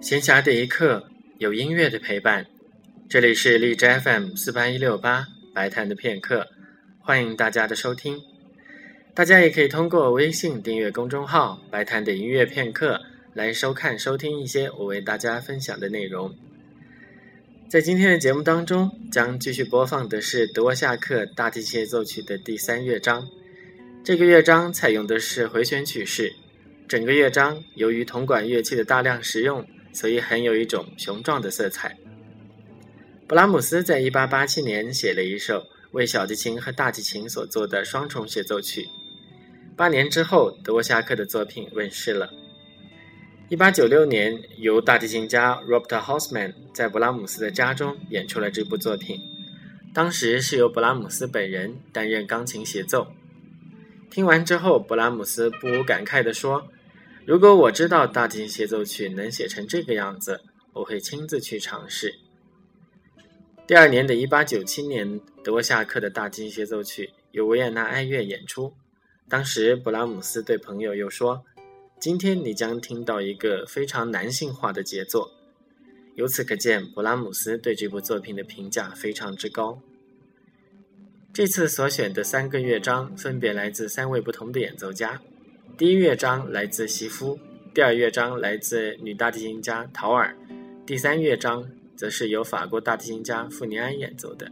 闲暇的一刻，有音乐的陪伴。这里是荔枝 FM 四八一六八白谈的片刻，欢迎大家的收听。大家也可以通过微信订阅公众号“白谈的音乐片刻”来收看、收听一些我为大家分享的内容。在今天的节目当中，将继续播放的是德沃夏克大提琴协奏曲的第三乐章。这个乐章采用的是回旋曲式，整个乐章由于铜管乐器的大量使用。所以很有一种雄壮的色彩。布拉姆斯在1887年写了一首为小提琴和大提琴所做的双重协奏曲。八年之后，德沃夏克的作品问世了。1896年，由大提琴家 Robert Housman 在布拉姆斯的家中演出了这部作品。当时是由布拉姆斯本人担任钢琴协奏。听完之后，布拉姆斯不无感慨地说。如果我知道大提琴协奏曲能写成这个样子，我会亲自去尝试。第二年的一八九七年，德沃夏克的大提琴协奏曲由维也纳爱乐演出。当时布拉姆斯对朋友又说：“今天你将听到一个非常男性化的杰作。”由此可见，布拉姆斯对这部作品的评价非常之高。这次所选的三个乐章分别来自三位不同的演奏家。第一乐章来自席夫，第二乐章来自女大提琴家陶尔，第三乐章则是由法国大提琴家富尼安演奏的。